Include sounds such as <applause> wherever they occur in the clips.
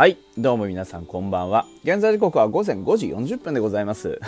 はい、どうも皆さんこんばんは。現在時刻は午前5時40分でございます。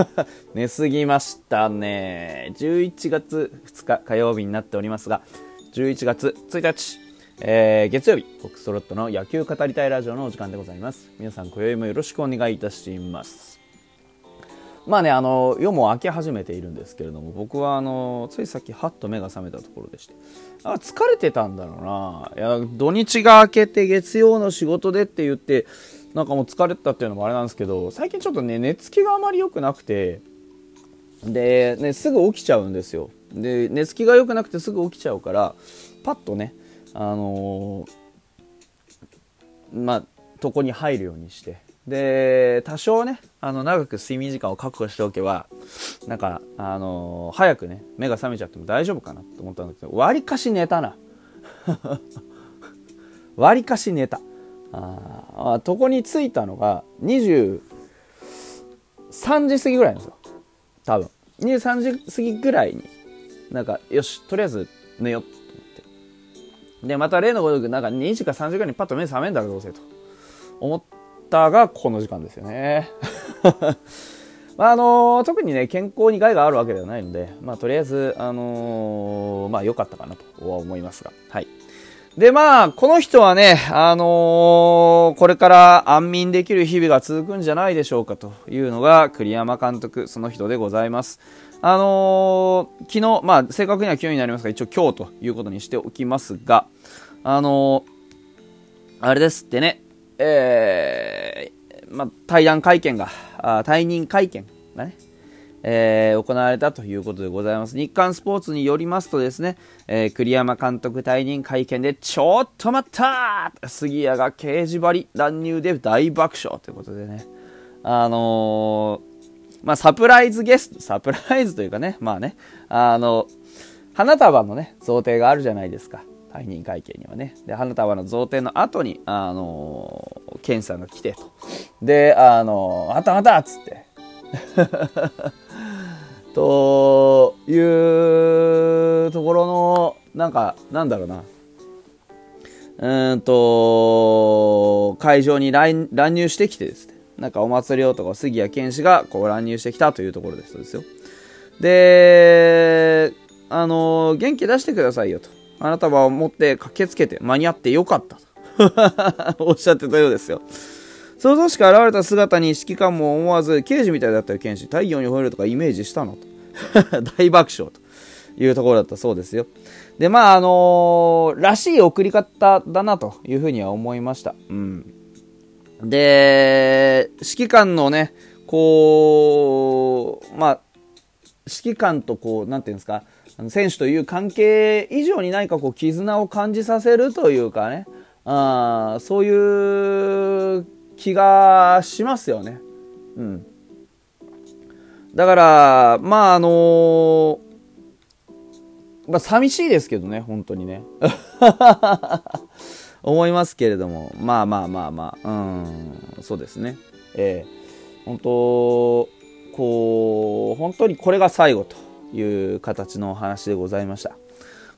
<laughs> 寝すぎましたね。11月2日火曜日になっておりますが、11月1日、えー月曜日、フォックスロットの野球語りたいラジオのお時間でございます。皆さん今宵もよろしくお願いいたします。まあね、あの、夜も明け始めているんですけれども、僕はあの、ついさっきハッと目が覚めたところでして、あ、疲れてたんだろうな。いや、土日が明けて月曜の仕事でって言って、なんかもう疲れてたっていうのもあれなんですけど、最近ちょっとね、寝つきがあまり良くなくて、で、ね、すぐ起きちゃうんですよ。で、寝つきが良くなくてすぐ起きちゃうから、パッとね、あのーまあ、床に入るようにして、で、多少ね、あの、長く睡眠時間を確保しておけば、なんか、あのー早くね、目が覚めちゃっても大丈夫かなと思ったんだけど、割かし寝たな。<laughs> 割かし寝た。あー床に着いたのが23時過ぎぐらいなんですよ。多分。23時過ぎぐらいに、なんか、よし、とりあえず寝ようと思って。で、また例のごとく、なんか2時か3時ぐらいにパッと目覚めんだろ、どうせと。思ってたが、この時間ですよね。<laughs> まああの特にね、健康に害があるわけではないので、まあ、とりあえず、あのーまあ、良かったかなとは思いますが。はい。で、まあ、この人はね、あのーこれから安眠できる日々が続くんじゃないでしょうかというのが、栗山監督、その人でございます。あのー昨日、まあ、正確には今日になりますが、一応今日ということにしておきますが、あのーあれですってね、えー、まあ、対談会見が、あ退任会見がね、えー行われたということでございます。日刊スポーツによりますとですね、えー栗山監督退任会見で、ちょっと待った杉谷が刑事張り乱入で大爆笑ということでね、あのーまあ、サプライズゲスト、サプライズというかね、まあね、あの、花束のね、贈呈があるじゃないですか。退任会見にはね。で、花束の贈呈の後に、あのー、ケンさんが来てと。で、あのー、あったあたっつって。<laughs> というところの、なんか、なんだろうな。うんと、会場に乱乱入してきてですね。なんかお祭り男、杉谷拳士がこう乱入してきたというところですですよ。で、あの、元気出してくださいよと。あなたは持って駆けつけて間に合ってよかったと。<laughs> おっしゃってたようですよ。想像しか現れた姿に指揮官も思わず刑事みたいだったよ、剣士。太陽に吠えるとかイメージしたのと。<laughs> 大爆笑というところだったそうですよ。で、まあ、あのらしい送り方だなというふうには思いました。うん。で、指揮官のね、こう、まあ、指揮官とこう、なんていうんですか、選手という関係以上に何かこう、絆を感じさせるというかね、あそういう気がしますよね。うん。だから、まああのまあ寂しいですけどね、本当にね。<laughs> 思いますけれども、まあまあまあまあ、うん、そうですね。えー本当、こう、本当にこれが最後という形のお話でございました。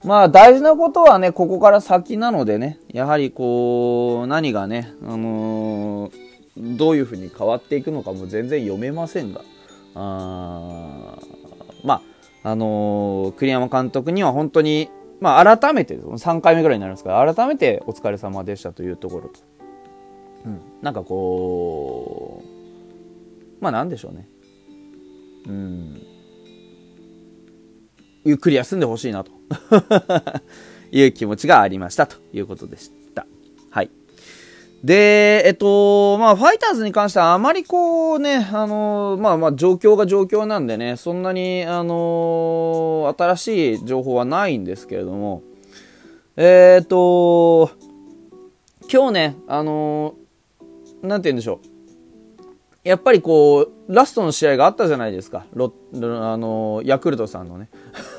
まあ大事なことはね、ここから先なのでね、やはりこう、何がね、あのーどういうふうに変わっていくのかも全然読めませんが、あまあ、あのー栗山監督には本当に、まあ改めて、3回目ぐらいになりますから、改めてお疲れ様でしたというところと、うん、なんかこう、まあなんでしょうね。うん。ゆっくり休んでほしいなと <laughs> いう気持ちがありましたということでした。はい。で、えっと、まあ、ファイターズに関してはあまりこうね、あの、まあまあ、状況が状況なんでね、そんなに、あの、新しい情報はないんですけれども、えっと、今日ね、あの、なんて言うんでしょう。やっぱりこう、ラストの試合があったじゃないですか。ロロあの、ヤクルトさんのね。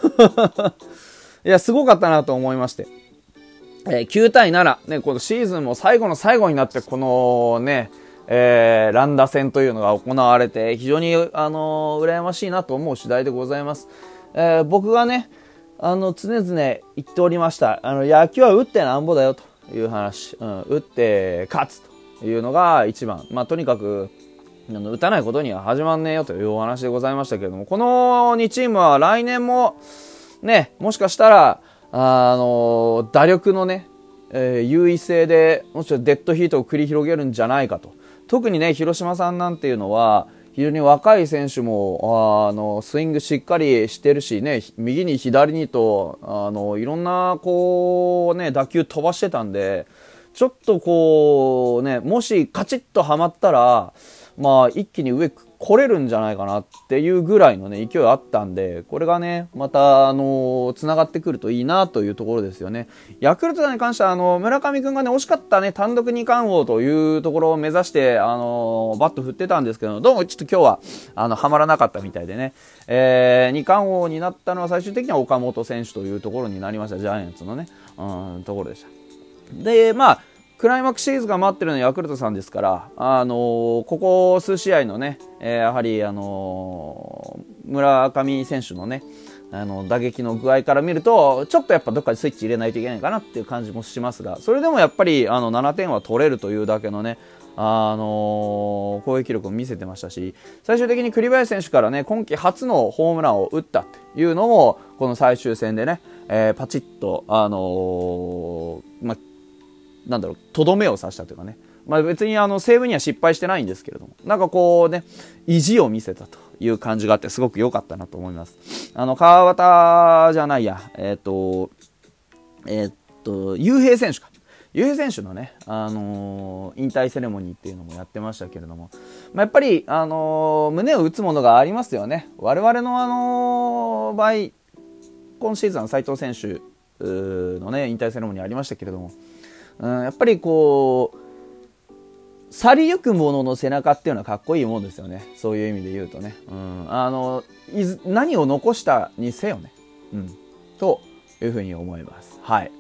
<laughs> いや、すごかったなと思いまして。えー9対7、ね、このシーズンも最後の最後になって、このね、えー、乱打戦というのが行われて、非常に、あの羨ましいなと思う次第でございます。えー僕がね、あの、常々言っておりました。あの、野球は打ってなんぼだよという話。うん、打って勝つというのが一番。まあ、とにかく、打たないことには始まんねえよというお話でございましたけれども、この2チームは来年も、ね、もしかしたら、あの、打力のね、えー、優位性で、もしかデッドヒートを繰り広げるんじゃないかと。特にね、広島さんなんていうのは、非常に若い選手も、あの、スイングしっかりしてるしね、右に左にと、あの、いろんな、こう、ね、打球飛ばしてたんで、ちょっとこう、ね、もしカチッとはまったら、まあ、一気に上来れるんじゃないかなっていうぐらいのね、勢いあったんで、これがね、また、あの、繋がってくるといいなというところですよね。ヤクルトに関しては、あの、村上くんがね、惜しかったね、単独二冠王というところを目指して、あの、バット振ってたんですけど、どうもちょっと今日は、あの、はまらなかったみたいでね、えー、二冠王になったのは最終的には岡本選手というところになりました、ジャイアンツのね、うん、ところでした。で、まあ、クライマックスシリーズが待ってるのはヤクルトさんですから、あのー、ここ数試合のね、えー、やはり、あのー、村上選手のね、あの、打撃の具合から見ると、ちょっとやっぱどっかでスイッチ入れないといけないかなっていう感じもしますが、それでもやっぱり、あの、7点は取れるというだけのね、あの攻撃力を見せてましたし、最終的に栗林選手からね、今季初のホームランを打ったっていうのも、この最終戦でね、えー、パチッと、あのまあ、なんだろう、とどめを刺したというかね。まあ別にあの、西武には失敗してないんですけれども、なんかこうね、意地を見せたという感じがあってすごく良かったなと思います。あの、川端じゃないや、えっ、ー、と、えっ、ー、と、雄平選手か。雄平選手のね、あのー、引退セレモニーっていうのもやってましたけれども、まあ、やっぱり、あの胸を打つものがありますよね。我々のあの場合、今シーズン斎藤選手のね、引退セレモニーありましたけれども、うん、やっぱりこう、去りゆく者の背中っていうのはかっこいいもんですよね。そういう意味で言うとね。うん、あの、何を残したにせよね。うん。というふうに思います。はい。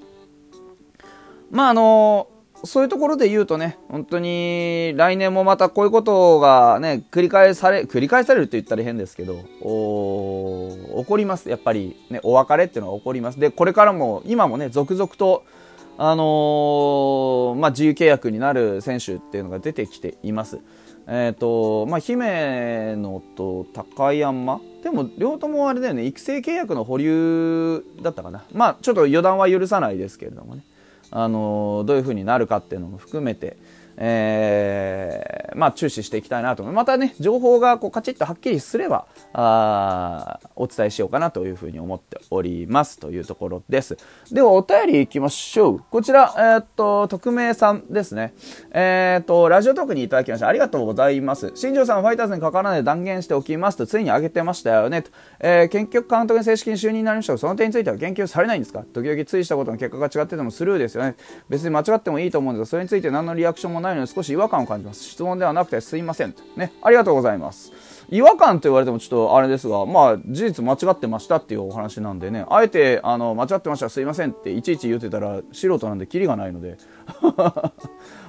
まああの、そういうところで言うとね、本当に来年もまたこういうことがね、繰り返され、繰り返されるって言ったら変ですけど、お起こります。やっぱりね、お別れっていうのは起こります。で、これからも、今もね、続々と、あのー、まあ、自由契約になる選手っていうのが出てきています。えっ、ー、と、まあ、姫野と高山でも、両方ともあれだよね、育成契約の保留だったかな。まあ、ちょっと予断は許さないですけれどもね。あのー、どういう風になるかっていうのも含めて、えー、まあ、注視していきたいなと。またね、情報がこうカチッとはっきりすれば、あお伝えしようかなというふうに思っておりますというところです。では、お便り行きましょう。こちら、えー、っと、匿名さんですね。えー、っと、ラジオトークにいただきました。ありがとうございます。新庄さん、ファイターズにかからないで断言しておきますと、ついに挙げてましたよね。とえー、研究監督に正式に就任になりましたが、その点については言及されないんですか？時々ついしたことの結果が違っててもスルーですよね。別に間違ってもいいと思うんですが、それについて何のリアクションもないので少し違和感を感じます。質問ではなくてすいません。ね、ありがとうございます。違和感と言われてもちょっとあれですが、まあ、事実間違ってましたっていうお話なんでね、あえて、あの、間違ってましたすいませんっていちいち言ってたら素人なんでキリがないので、<laughs>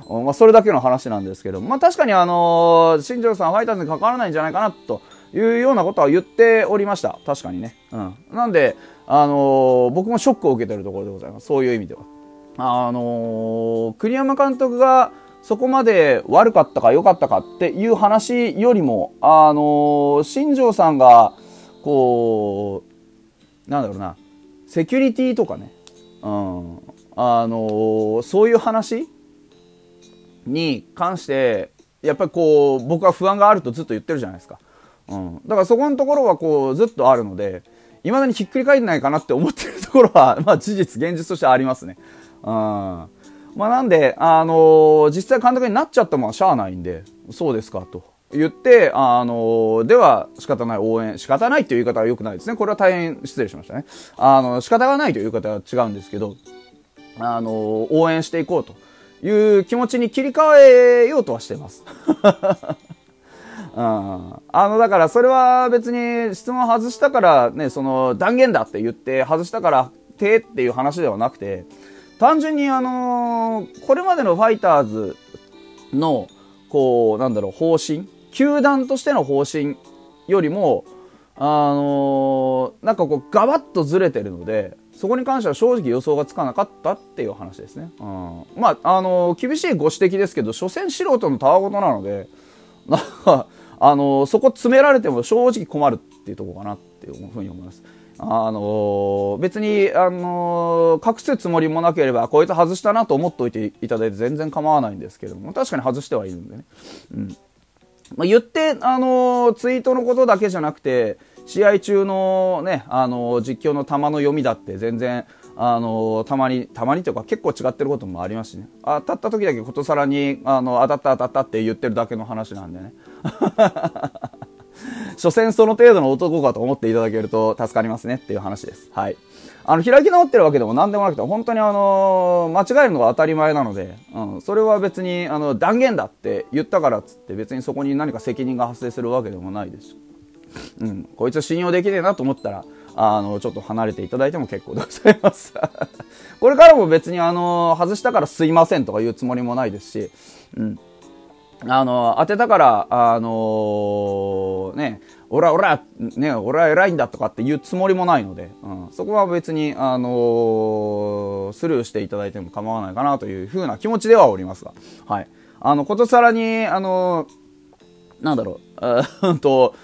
まあ、それだけの話なんですけど、まあ確かにあの新庄さんファイターズに関わらないんじゃないかなというようなことは言っておりました。確かにね。うん。なんで、あの僕もショックを受けてるところでございます。そういう意味では。あの栗山監督が、そこまで悪かったか良かったかっていう話よりも、あの新庄さんが、こう、なんだろうな、セキュリティとかね、うん、あのそういう話に関して、やっぱりこう、僕は不安があるとずっと言ってるじゃないですか。うん。だからそこのところはこう、ずっとあるので、未だにひっくり返んないかなって思ってるところは、まあ事実、現実としてありますね。うん。まあ、なんで、あのー、実際監督になっちゃったもんはしゃあないんで、そうですかと。言って、あのー、では仕方ない応援、仕方ないという言い方は良くないですね。これは大変失礼しましたね。あの、仕方がないという言い方は違うんですけど、あのー、応援していこうという気持ちに切り替えようとはしてます。<laughs> うん、あの、だからそれは別に質問外したからね、その断言だって言って外したからてっていう話ではなくて、単純にあのー、これまでのファイターズの、こう、なんだろう、方針、球団としての方針よりも、あのー、なんかこう、ガバッとずれてるので、そこに関しては正直予想がつかなかったっていう話ですね。うん。まあ、あのー、厳しいご指摘ですけど、所詮素人のたわごとなので、<laughs> なんか、あのー、そこ詰められても正直困るっていうところかなっていうふうに思います。あの別に、あの隠すつもりもなければ、こいつ外したなと思っておいていただいて全然構わないんですけども、確かに外してはいるんでね。うん。まあ、言って、あのツイートのことだけじゃなくて、試合中のね、あの実況の球の読みだって全然、あのたまに、たまにというか結構違ってることもありますしね。当たった時だけことさらに、あの、当たった当たったって言ってるだけの話なんでね。<laughs> 所詮その程度の男かと思っていただけると助かりますねっていう話です。はい。あの、開き直ってるわけでも何でもなくて、本当にあの間違えるのが当たり前なので、うん、それは別に、あの、断言だって言ったからっつって別にそこに何か責任が発生するわけでもないです。うん、こいつ信用できねえなと思ったら、あの、ちょっと離れていただいても結構でございます。<laughs> これからも別にあの、外したからすいませんとか言うつもりもないですし、うん。あの、当てたから、あのー、ね、おらおら、ね、俺は偉いんだとかっていうつもりもないので、うん、そこは別に、あのー、スルーしていただいても構わないかなというふうな気持ちではおりますが、はい。あの、ことさらに、あのー、なんだろう、<laughs> うんと、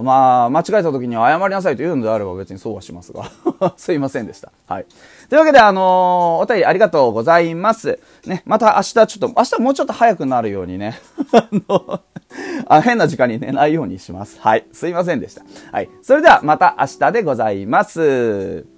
まあ、間違えた時に謝りなさいと言うのであれば別にそうはしますが <laughs> すいませんでした。はい。というわけで、あのー、お便りありがとうございます。ね、また明日ちょっと、明日もうちょっと早くなるようにね、<laughs> あの、変な時間に寝ないようにします。はい。すいませんでした。はい。それではまた明日でございます。